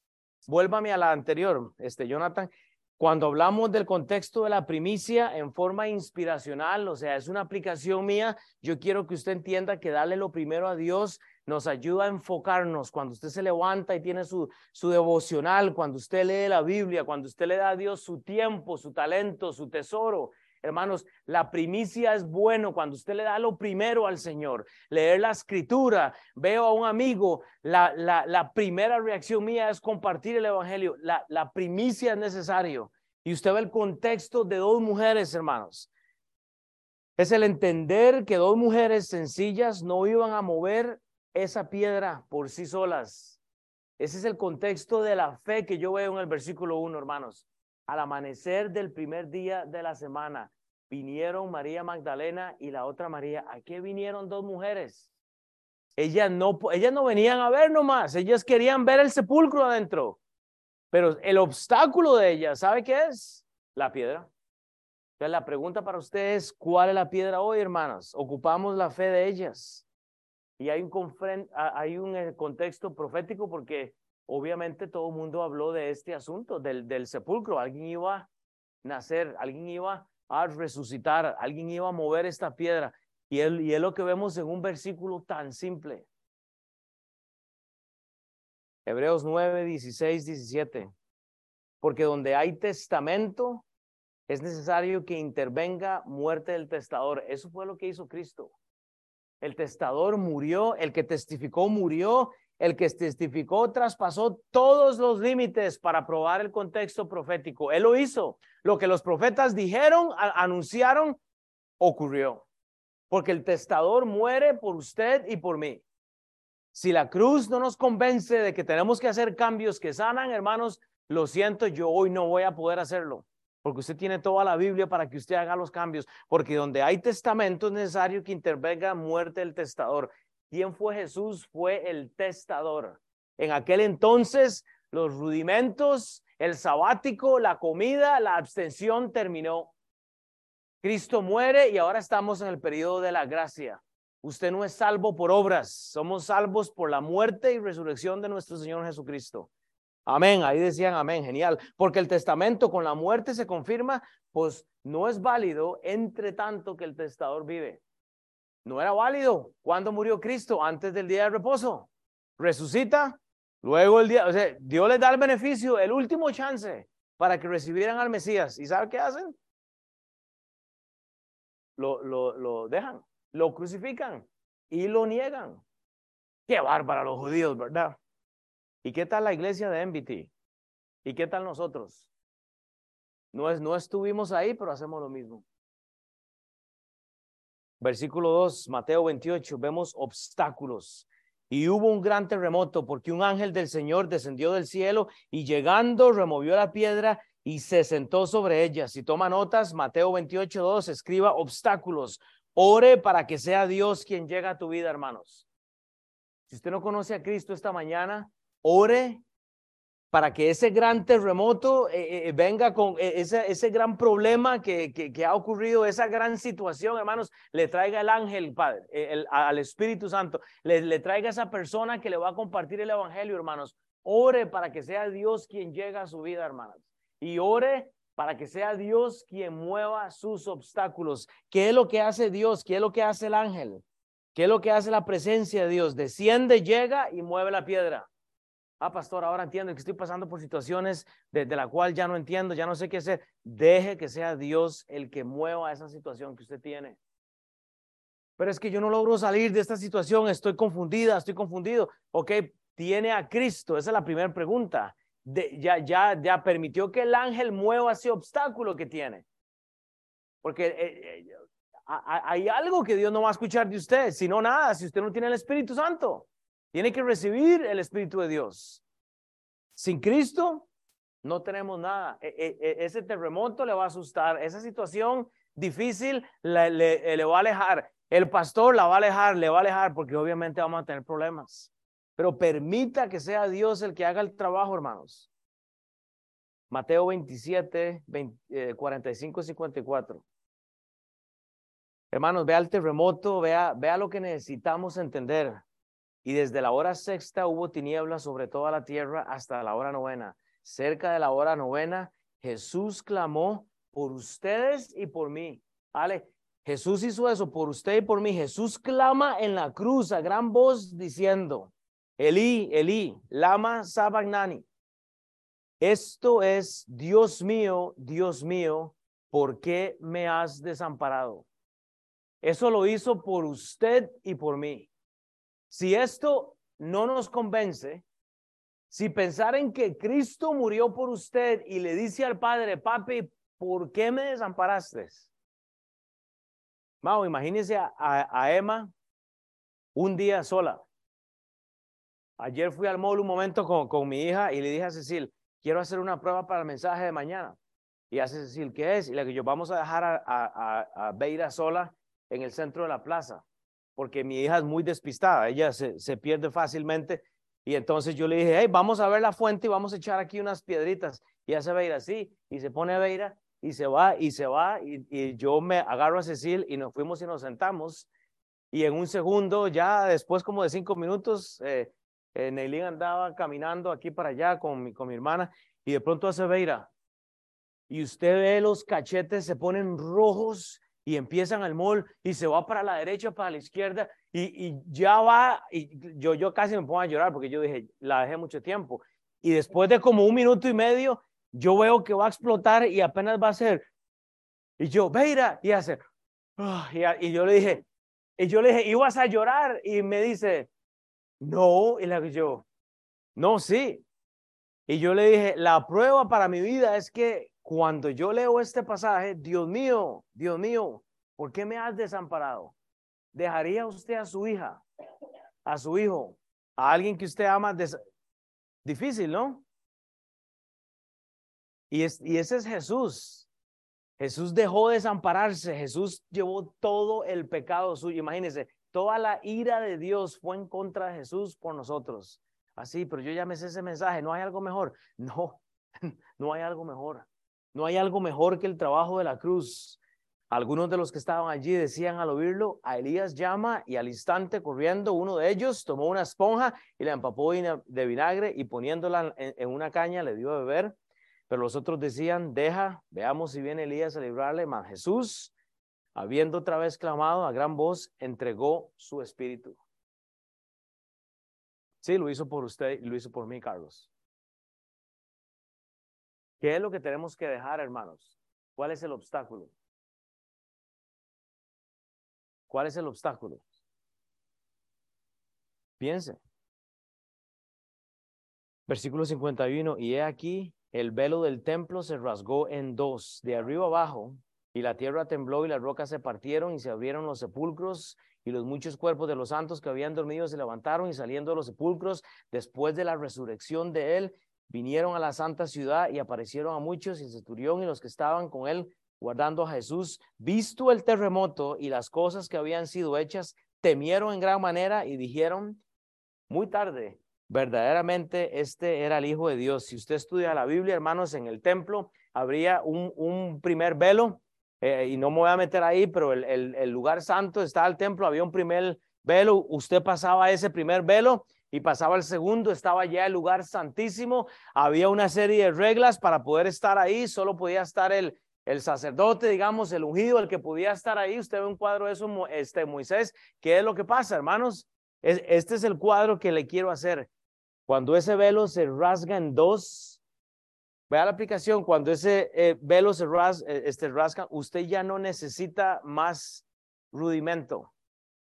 Vuélvame a la anterior, este Jonathan. Cuando hablamos del contexto de la primicia en forma inspiracional, o sea, es una aplicación mía, yo quiero que usted entienda que darle lo primero a Dios nos ayuda a enfocarnos. Cuando usted se levanta y tiene su, su devocional, cuando usted lee la Biblia, cuando usted le da a Dios su tiempo, su talento, su tesoro, Hermanos, la primicia es bueno cuando usted le da lo primero al Señor. Leer la escritura, veo a un amigo, la, primera reacción mía es compartir el Evangelio. La, la primicia es necesario. Y usted ve el contexto de dos mujeres, hermanos. Es el entender que dos mujeres sencillas no iban a mover esa piedra por sí solas. Ese es el contexto de la fe que yo veo en el versículo 1, hermanos. Al amanecer del primer día de la semana, vinieron María Magdalena y la otra María. ¿A qué vinieron dos mujeres? Ellas no, ellas no venían a ver nomás, ellas querían ver el sepulcro adentro. Pero el obstáculo de ellas, ¿sabe qué es? La piedra. Entonces la pregunta para ustedes, ¿cuál es la piedra hoy, hermanas? Ocupamos la fe de ellas. Y hay un, eh, contexto profético porque obviamente todo el mundo habló de este asunto, del, del sepulcro. Alguien iba a nacer, alguien iba a resucitar, alguien iba a mover esta piedra. Y, él, y es lo que vemos en un versículo tan simple. Hebreos 9, 16, 17. Porque donde hay testamento, es necesario que intervenga muerte del testador. Eso fue lo que hizo Cristo. El testador murió, el que testificó murió, el que testificó traspasó todos los límites para probar el contexto profético. Él lo hizo. Lo que los profetas dijeron, anunciaron, ocurrió. Porque el testador muere por usted y por mí. Si la cruz no nos convence de que tenemos que hacer cambios que sanan, hermanos, lo siento, yo hoy no voy a poder hacerlo porque usted tiene toda la Biblia para que usted haga los cambios, porque donde hay testamento es necesario que intervenga muerte del testador. ¿Quién fue Jesús? Fue el testador. En aquel entonces, los rudimentos, el sabático, la comida, la abstención terminó. Cristo muere y ahora estamos en el periodo de la gracia. Usted no es salvo por obras, somos salvos por la muerte y resurrección de nuestro Señor Jesucristo. Amén, ahí decían amén, genial. Porque el testamento con la muerte se confirma, pues no es válido entre tanto que el testador vive. No era válido. cuando murió Cristo? Antes del día de reposo. Resucita, luego el día, o sea, Dios les da el beneficio, el último chance para que recibieran al Mesías. ¿Y sabe qué hacen? Lo, lo, lo dejan, lo crucifican y lo niegan. Qué bárbaro los judíos, ¿verdad? ¿Y qué tal la iglesia de MBT? ¿Y qué tal nosotros? No, es, no estuvimos ahí, pero hacemos lo mismo. Versículo 2, Mateo 28, vemos obstáculos. Y hubo un gran terremoto porque un ángel del Señor descendió del cielo y llegando removió la piedra y se sentó sobre ella. Si toma notas, Mateo 28, 2, escriba obstáculos. Ore para que sea Dios quien llega a tu vida, hermanos. Si usted no conoce a Cristo esta mañana, ore para que ese gran terremoto eh, eh, venga con eh, ese, ese gran problema que, que, ha ocurrido, esa gran situación, hermanos, le traiga el ángel, Padre, el, al Espíritu Santo, le, le traiga esa persona que le va a compartir el Evangelio, hermanos. Ore para que sea Dios quien llega a su vida, hermanos. Y ore para que sea Dios quien mueva sus obstáculos. ¿Qué es lo que hace Dios? ¿Qué es lo que hace el ángel? ¿Qué es lo que hace la presencia de Dios? Desciende, llega y mueve la piedra. Ah, pastor, ahora entiendo que estoy pasando por situaciones de, la cual ya no entiendo, ya no sé qué hacer. Deje que sea Dios el que mueva esa situación que usted tiene. Pero es que yo no logro salir de esta situación, estoy confundida, estoy confundido. Ok, tiene a Cristo, esa es la primera pregunta. ya, ya, ya permitió que el ángel mueva ese obstáculo que tiene. Porque eh, eh, hay algo que Dios no va a escuchar de usted, si no nada, si usted no tiene el Espíritu Santo. Tiene que recibir el Espíritu de Dios. Sin Cristo no tenemos nada. E, e, e, ese terremoto le va a asustar. Esa situación difícil le, le, va a alejar. El pastor la va a alejar, le va a alejar porque obviamente vamos a tener problemas. Pero permita que sea Dios el que haga el trabajo, hermanos. Mateo 27, 45 54. Hermanos, vea el terremoto, vea lo que necesitamos entender. Y desde la hora sexta hubo tinieblas sobre toda la tierra hasta la hora novena. Cerca de la hora novena, Jesús clamó por ustedes y por mí. ¿Vale? Jesús hizo eso por usted y por mí. Jesús clama en la cruz a gran voz diciendo, Elí, Elí, lama sabacnani. Esto es, Dios mío, Dios mío, ¿por qué me has desamparado? Eso lo hizo por usted y por mí. Si esto no nos convence, si pensar en que Cristo murió por usted y le dice al Padre, papi, ¿por qué me desamparaste? Mau, imagínese a, Emma un día sola. Ayer fui al mall un momento con, con mi hija y le dije a Cecil, quiero hacer una prueba para el mensaje de mañana. Y hace Cecil, ¿qué es? Y le dije, yo vamos a dejar a, a, a Beira sola en el centro de la plaza, porque mi hija es muy despistada, ella se, se pierde fácilmente. Y entonces yo le dije, hey, vamos a ver la fuente y vamos a echar aquí unas piedritas. Y hace Beira así, y se pone a Beira y se va y se va. Y, yo me agarro a Cecil y nos fuimos y nos sentamos. Y en un segundo, ya después como de cinco minutos, eh, eh andaba caminando aquí para allá con mi, con mi hermana y de pronto hace Beira, y usted ve los cachetes se ponen rojos y empiezan al mall y se va para la derecha, para la izquierda y, ya va, y yo, yo casi me pongo a llorar porque yo dije, la dejé mucho tiempo. Y después de como un minuto y medio, yo veo que va a explotar y apenas va a ser. Y yo, Veira, y hace, ah", y, yo le dije, y yo le dije, ¿ibas a llorar? Y me dice, no, y la yo, no, sí. Y yo le dije, la prueba para mi vida es que cuando yo leo este pasaje, Dios mío, Dios mío, ¿por qué me has desamparado? ¿Dejaría usted a su hija, a su hijo, a alguien que usted ama? Difícil, ¿no? Y, es, y ese es Jesús. Jesús dejó de desampararse, Jesús llevó todo el pecado suyo. Imagínense, toda la ira de Dios fue en contra de Jesús por nosotros. Así, pero yo ya me sé ese mensaje, ¿no hay algo mejor? No, no hay algo mejor. No hay algo mejor que el trabajo de la cruz. Algunos de los que estaban allí decían al oírlo, a Elías llama y al instante corriendo uno de ellos tomó una esponja y la empapó de vinagre y poniéndola en una caña le dio a beber. Pero los otros decían, deja, veamos si viene Elías a librarle. Mas Jesús, habiendo otra vez clamado a gran voz, entregó su espíritu. Sí, lo hizo por usted lo hizo por mí, Carlos. ¿Qué es lo que tenemos que dejar, hermanos? ¿Cuál es el obstáculo? ¿Cuál es el obstáculo? Piense. Versículo 51, y he aquí, el velo del templo se rasgó en dos, de arriba abajo, y la tierra tembló y las rocas se partieron y se abrieron los sepulcros y los muchos cuerpos de los santos que habían dormido se levantaron y saliendo de los sepulcros después de la resurrección de él vinieron a la santa ciudad y aparecieron a muchos y el centurión y los que estaban con él guardando a Jesús, visto el terremoto y las cosas que habían sido hechas, temieron en gran manera y dijeron, muy tarde, verdaderamente este era el Hijo de Dios. Si usted estudia la Biblia, hermanos, en el templo habría un, un primer velo, eh, y no me voy a meter ahí, pero el, el, el lugar santo está al templo, había un primer velo, usted pasaba ese primer velo y pasaba el segundo, estaba ya el lugar santísimo, había una serie de reglas para poder estar ahí, solo podía estar el, el sacerdote, digamos, el ungido, el que podía estar ahí. Usted ve un cuadro de eso, este, Moisés, ¿qué es lo que pasa, hermanos? este es el cuadro que le quiero hacer. Cuando ese velo se rasga en dos, vea la aplicación, cuando ese eh, velo se eh, este, rasga, usted ya no necesita más rudimento.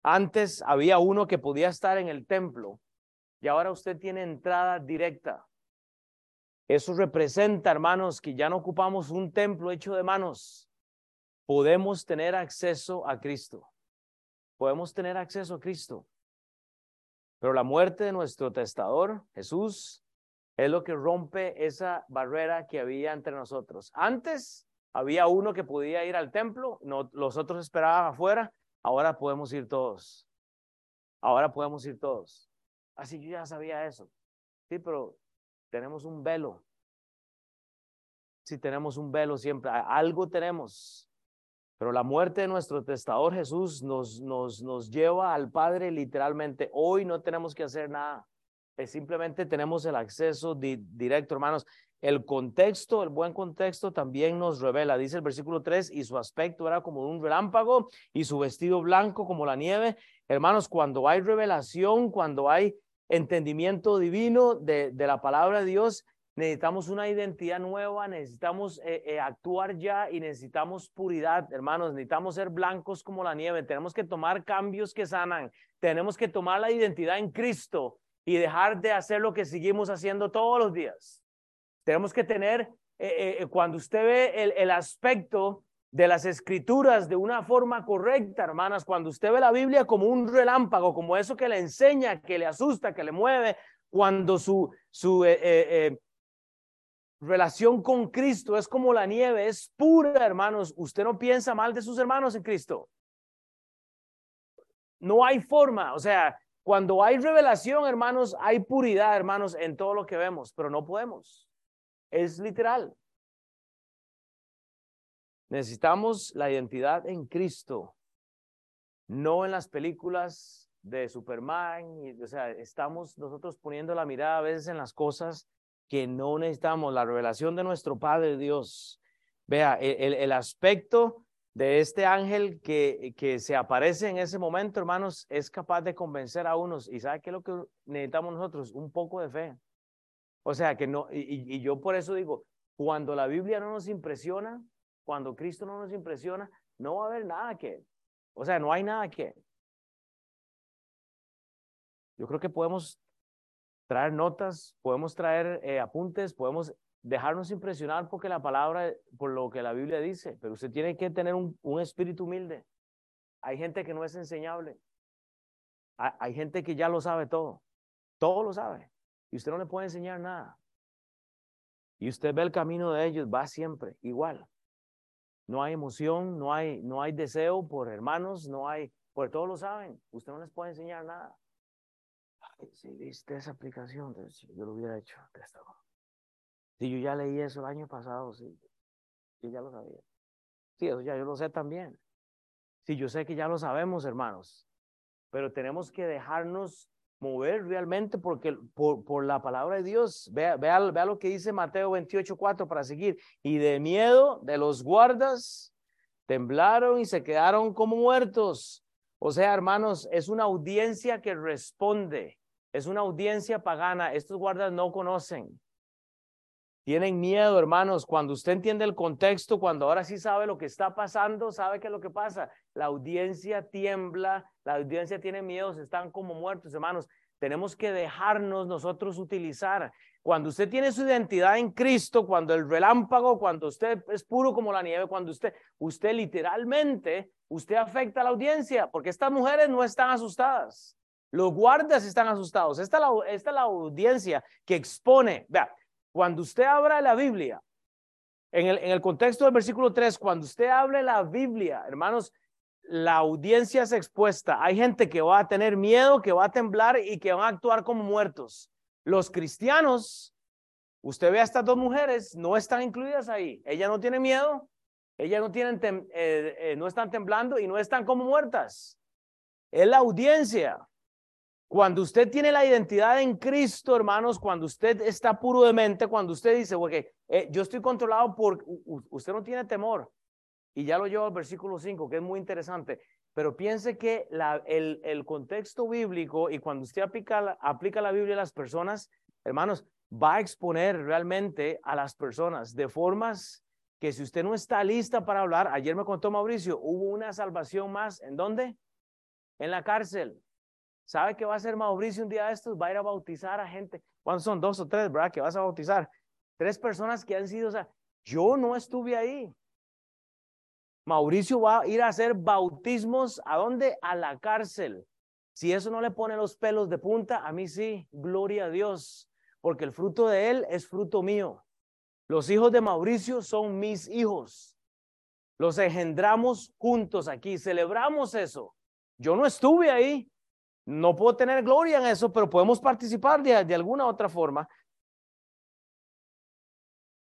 Antes había uno que podía estar en el templo y ahora usted tiene entrada directa. Eso representa, hermanos, que ya no ocupamos un templo hecho de manos. Podemos tener acceso a Cristo. Podemos tener acceso a Cristo. Pero la muerte de nuestro testador, Jesús, es lo que rompe esa barrera que había entre nosotros. Antes había uno que podía ir al templo, no, los otros esperaban afuera, ahora podemos ir todos. Ahora podemos ir todos. Así yo ya sabía eso. Sí, pero tenemos un velo. Sí, tenemos un velo siempre. Algo tenemos. Pero la muerte de nuestro testador Jesús nos, nos, nos lleva al Padre literalmente. Hoy no tenemos que hacer nada. simplemente tenemos el acceso directo, hermanos. El contexto, el buen contexto también nos revela, dice el versículo 3, y su aspecto era como un relámpago y su vestido blanco como la nieve. Hermanos, cuando hay revelación, cuando hay entendimiento divino de, de la palabra de Dios, necesitamos una identidad nueva, necesitamos eh, eh, actuar ya y necesitamos puridad, hermanos, necesitamos ser blancos como la nieve, tenemos que tomar cambios que sanan, tenemos que tomar la identidad en Cristo y dejar de hacer lo que seguimos haciendo todos los días. Tenemos que tener, eh, cuando usted ve el, el aspecto de las escrituras de una forma correcta, hermanas, cuando usted ve la Biblia como un relámpago, como eso que le enseña, que le asusta, que le mueve, cuando su, su relación con Cristo es como la nieve, es pura, hermanos. Usted no piensa mal de sus hermanos en Cristo. No hay forma, o sea, cuando hay revelación, hermanos, hay puridad, hermanos, en todo lo que vemos, pero no podemos. Es literal. Necesitamos la identidad en Cristo, no en las películas de Superman. o sea, estamos nosotros poniendo la mirada a veces en las cosas que no necesitamos la revelación de nuestro Padre Dios. Vea, el, el aspecto de este ángel que, que se aparece en ese momento, hermanos, es capaz de convencer a unos. ¿Y sabe qué es lo que necesitamos nosotros? Un poco de fe. O sea, que no, y, y yo por eso digo, cuando la Biblia no nos impresiona, cuando Cristo no nos impresiona, no va a haber nada que, o sea, no hay nada que. Yo creo que podemos traer notas, podemos traer eh, apuntes, podemos dejarnos impresionar porque la palabra, por lo que la Biblia dice, pero usted tiene que tener un, un espíritu humilde. Hay gente que no es enseñable. Hay, hay gente que ya lo sabe todo. Todo lo sabe. Y usted no le puede enseñar nada. Y usted ve el camino de ellos, va siempre igual. No hay emoción, no hay, no hay deseo por hermanos, no hay, por todos lo saben. Usted no les puede enseñar nada si viste esa aplicación, yo lo hubiera hecho. Si yo ya leí eso el año pasado, sí, yo ya lo sabía. Sí, eso ya yo lo sé también. Sí, yo sé que ya lo sabemos, hermanos, pero tenemos que dejarnos mover realmente porque por, por la palabra de Dios. Vea, vea, vea lo que dice Mateo 28, 4 para seguir. Y de miedo de los guardas, temblaron y se quedaron como muertos. O sea, hermanos, es una audiencia que responde. Es una audiencia pagana. Estos guardas no conocen. Tienen miedo, hermanos. Cuando usted entiende el contexto, cuando ahora sí sabe lo que está pasando, sabe qué es lo que pasa. La audiencia tiembla, la audiencia tiene miedo, están como muertos, hermanos. Tenemos que dejarnos nosotros utilizar. Cuando usted tiene su identidad en Cristo, cuando el relámpago, cuando usted es puro como la nieve, cuando usted, usted literalmente, usted afecta a la audiencia, porque estas mujeres no están asustadas. Los guardias están asustados. Esta es la, esta la audiencia que expone. Vea, cuando usted abra la Biblia, en el, en el contexto del versículo 3, cuando usted abre la Biblia, hermanos, la audiencia es expuesta. Hay gente que va a tener miedo, que va a temblar y que van a actuar como muertos. Los cristianos, usted ve a estas dos mujeres, no están incluidas ahí. Ella no tiene miedo, ellas no, tienen eh, eh, no están temblando y no están como muertas. Es la audiencia. Cuando usted tiene la identidad en Cristo, hermanos, cuando usted está puro de mente, cuando usted dice, okay, eh, yo estoy controlado por, usted no tiene temor. Y ya lo llevo al versículo 5, que es muy interesante. Pero piense que la, el, el, contexto bíblico y cuando usted aplica, aplica la Biblia a las personas, hermanos, va a exponer realmente a las personas de formas que si usted no está lista para hablar, ayer me contó Mauricio, hubo una salvación más. ¿En dónde? En la cárcel. ¿Sabe qué va a hacer Mauricio un día de estos? Va a ir a bautizar a gente. ¿Cuántos son? Dos o tres, ¿verdad? Que vas a bautizar. Tres personas que han sido, o sea, yo no estuve ahí. Mauricio va a ir a hacer bautismos. ¿A dónde? A la cárcel. Si eso no le pone los pelos de punta, a mí sí, gloria a Dios, porque el fruto de él es fruto mío. Los hijos de Mauricio son mis hijos. Los engendramos juntos aquí, celebramos eso. Yo no estuve ahí, no puedo tener gloria en eso, pero podemos participar de, alguna otra forma.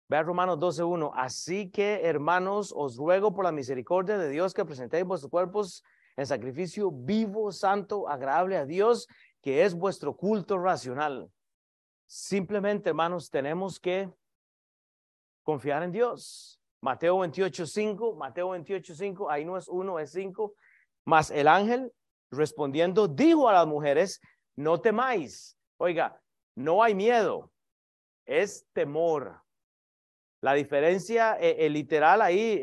Vea Romanos 12.1. Así que, hermanos, os ruego por la misericordia de Dios que presentéis vuestros cuerpos en sacrificio vivo, santo, agradable a Dios, que es vuestro culto racional. Simplemente, hermanos, tenemos que confiar en Dios. Mateo 28.5, Mateo 28.5, ahí no es uno, es cinco. Más el ángel respondiendo, dijo a las mujeres, no temáis. Oiga, no hay miedo. es temor. La diferencia eh, literal ahí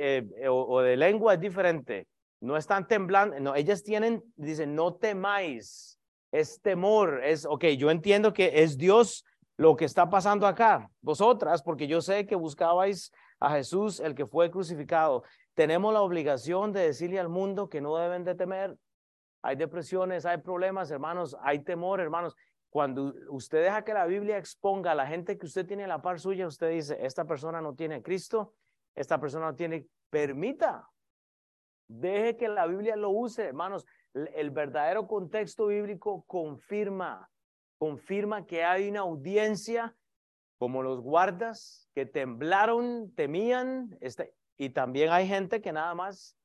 o, de lengua es diferente. No están temblando, no, ellas tienen, dicen, no temáis, es temor, es, ok, yo entiendo que es Dios lo que está pasando acá, vosotras, porque yo sé que buscabais a Jesús, el que fue crucificado. Tenemos la obligación de decirle al mundo que no deben de temer. Hay depresiones, hay problemas, hermanos, hay temor, hermanos. Cuando usted deja que la Biblia exponga a la gente que usted tiene a la par suya, usted dice, esta persona no tiene Cristo, esta persona no tiene, permita, deje que la Biblia lo use, hermanos. El verdadero contexto bíblico confirma, confirma que hay una audiencia como los guardas que temblaron, temían, este, y también hay gente que nada más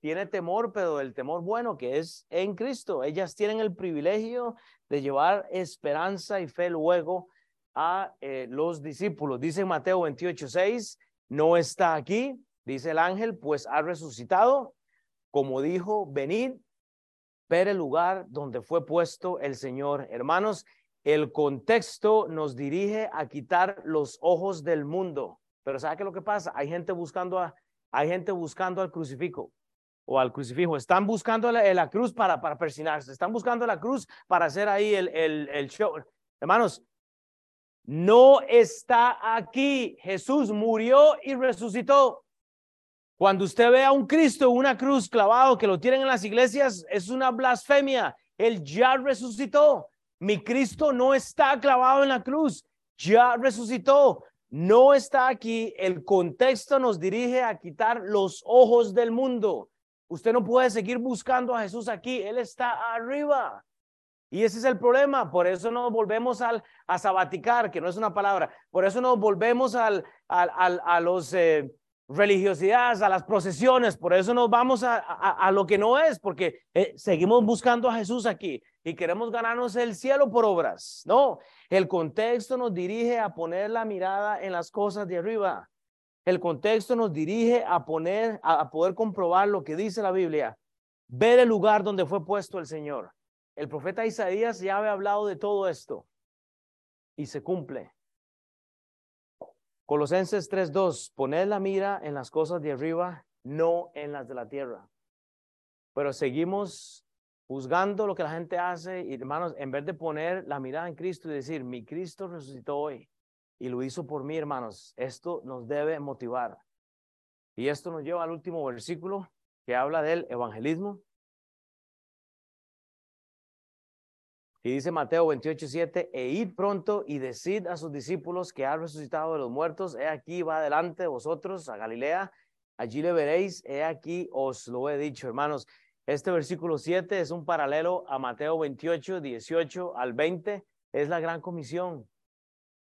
tiene temor, pero el temor bueno que es en Cristo. Ellas tienen el privilegio de llevar esperanza y fe luego a eh, los discípulos. Dice Mateo 28, 6, no está aquí, dice el ángel, pues ha resucitado, como dijo, venid, ver el lugar donde fue puesto el Señor. Hermanos, el contexto nos dirige a quitar los ojos del mundo. Pero ¿sabe qué es lo que pasa? Hay gente buscando a, hay gente buscando al crucifijo o al crucifijo. Están buscando la, cruz para, para persinarse. Están buscando la cruz para hacer ahí el, el, el show. Hermanos, no está aquí. Jesús murió y resucitó. Cuando usted ve a un Cristo, una cruz clavado que lo tienen en las iglesias, es una blasfemia. Él ya resucitó. Mi Cristo no está clavado en la cruz, ya resucitó. No está aquí. El contexto nos dirige a quitar los ojos del mundo. Usted no puede seguir buscando a Jesús aquí. Él está arriba. Y ese es el problema. Por eso nos volvemos al, a sabaticar, que no es una palabra. Por eso nos volvemos al, al, a los eh, religiosidades, a las procesiones. Por eso nos vamos a, a, lo que no es, porque eh, seguimos buscando a Jesús aquí y queremos ganarnos el cielo por obras. No, el contexto nos dirige a poner la mirada en las cosas de arriba. El contexto nos dirige a poner, a, poder comprobar lo que dice la Biblia. Ver el lugar donde fue puesto el Señor. El profeta Isaías ya había hablado de todo esto y se cumple. Colosenses 3:2, poned la mira en las cosas de arriba, no en las de la tierra. Pero seguimos juzgando lo que la gente hace, y hermanos, en vez de poner la mirada en Cristo y decir, mi Cristo resucitó hoy y lo hizo por mí, hermanos, esto nos debe motivar. Y esto nos lleva al último versículo que habla del evangelismo. Y dice Mateo 28, 7, e id pronto y decid a sus discípulos que ha resucitado de los muertos, he aquí va delante de vosotros a Galilea, allí le veréis, he aquí os lo he dicho, hermanos. Este versículo 7 es un paralelo a Mateo 28, 18 al 20. Es la gran comisión.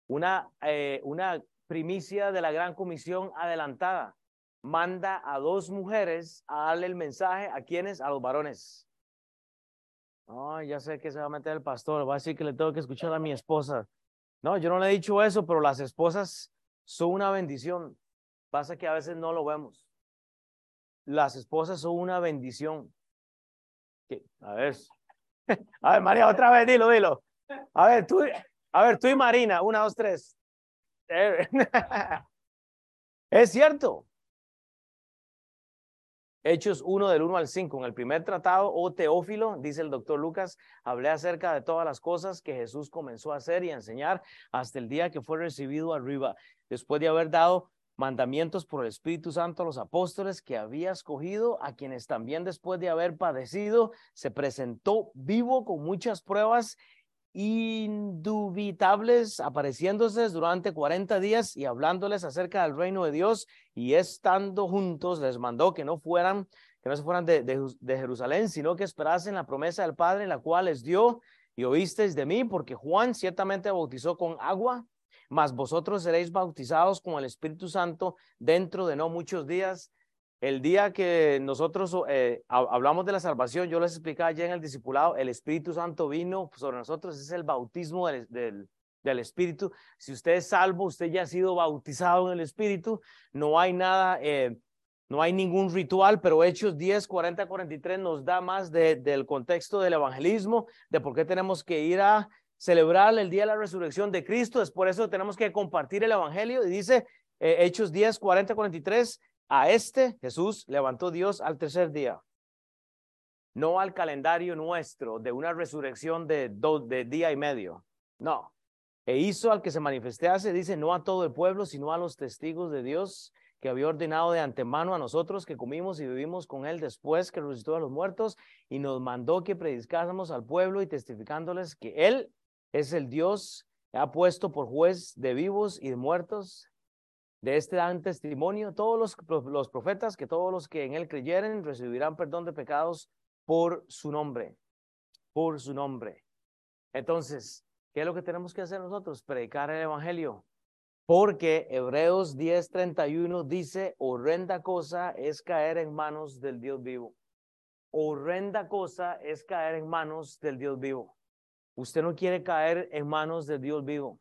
Una, eh, una primicia de la gran comisión adelantada. Manda a dos mujeres a darle el mensaje a quienes, a los varones. Oh, ya sé que se va a meter el pastor, va a decir que le tengo que escuchar a mi esposa. No, yo no le he dicho eso, pero las esposas son una bendición. Pasa que a veces no lo vemos. Las esposas son una bendición. A ver. A ver, María, otra vez, dilo, dilo. A ver, tú, a ver, tú y Marina, una, dos, tres. Es cierto. Hechos 1 del 1 al 5. En el primer tratado, o oh Teófilo, dice el doctor Lucas, hablé acerca de todas las cosas que Jesús comenzó a hacer y a enseñar hasta el día que fue recibido arriba, después de haber dado mandamientos por el Espíritu Santo a los apóstoles que había escogido, a quienes también después de haber padecido, se presentó vivo con muchas pruebas indubitables, apareciéndose durante 40 días y hablándoles acerca del reino de Dios y estando juntos, les mandó que no fueran, que no se fueran de, de Jerusalén, sino que esperasen la promesa del Padre, la cual les dio y oísteis de mí, porque Juan ciertamente bautizó con agua, mas vosotros seréis bautizados con el Espíritu Santo dentro de no muchos días. El día que nosotros eh, hablamos de la salvación, yo les explicaba ya en el discipulado, el Espíritu Santo vino sobre nosotros, es el bautismo del, del, Espíritu. Si usted es salvo, usted ya ha sido bautizado en el Espíritu, no hay nada, eh, no hay ningún ritual, pero Hechos 10, 40, 43 nos da más de, del contexto del evangelismo, de por qué tenemos que ir a celebrar el día de la resurrección de Cristo. Es por eso que tenemos que compartir el Evangelio. Y dice eh, Hechos 10, 40, 43, a este Jesús levantó Dios al tercer día. No al calendario nuestro de una resurrección de, dos, de día y medio. No. E hizo al que se manifestase, dice, no a todo el pueblo, sino a los testigos de Dios que había ordenado de antemano a nosotros que comimos y vivimos con él después que resucitó a los muertos y nos mandó que predicásemos al pueblo y testificándoles que él es el Dios que ha puesto por juez de vivos y de muertos. De este dan testimonio todos los, profetas que todos los que en él creyeren recibirán perdón de pecados por su nombre, por su nombre. Entonces, ¿qué es lo que tenemos que hacer nosotros? Predicar el Evangelio. Porque Hebreos 10:31 dice, horrenda cosa es caer en manos del Dios vivo. Horrenda cosa es caer en manos del Dios vivo. Usted no quiere caer en manos del Dios vivo.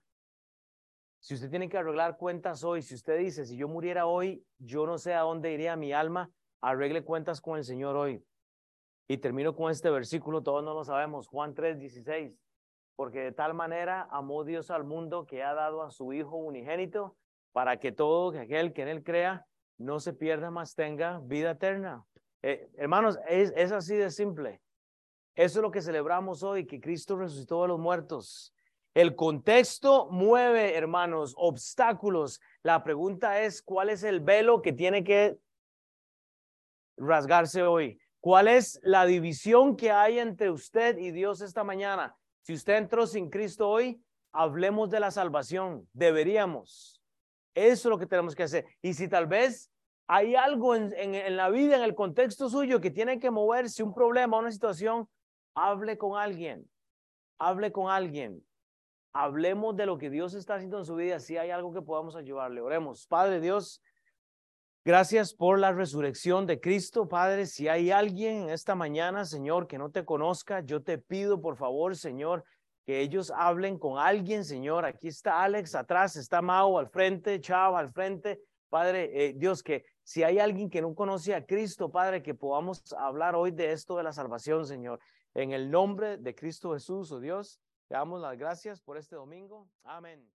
Si usted tiene que arreglar cuentas hoy, si usted dice, si yo muriera hoy, yo no sé a dónde iría mi alma, arregle cuentas con el Señor hoy. Y termino con este versículo, todos no lo sabemos, Juan 3:16 porque de tal manera amó Dios al mundo que ha dado a su Hijo unigénito para que todo aquel que en él crea no se pierda, más tenga vida eterna. Eh, hermanos, es, es así de simple. Eso es lo que celebramos hoy, que Cristo resucitó de los muertos. El contexto mueve, hermanos, obstáculos. La pregunta es, ¿cuál es el velo que tiene que rasgarse hoy? ¿Cuál es la división que hay entre usted y Dios esta mañana? Si usted entró sin Cristo hoy, hablemos de la salvación. Deberíamos. Eso es lo que tenemos que hacer. Y si tal vez hay algo en, la vida, en el contexto suyo, que tiene que moverse, un problema, una situación, hable con alguien. Hable con alguien. Hablemos de lo que Dios está haciendo en su vida. Si hay algo que podamos ayudarle, oremos. Padre Dios, Gracias por la resurrección de Cristo, Padre. Si hay alguien en esta mañana, Señor, que no te conozca, yo te pido, por favor, Señor, que ellos hablen con alguien, Señor. Aquí está Alex atrás, está Mao al frente, Chava al frente. Padre, eh, Dios, que si hay alguien que no conoce a Cristo, Padre, que podamos hablar hoy de esto de la salvación, Señor. En el nombre de Cristo Jesús, oh Dios, te damos las gracias por este domingo. Amén.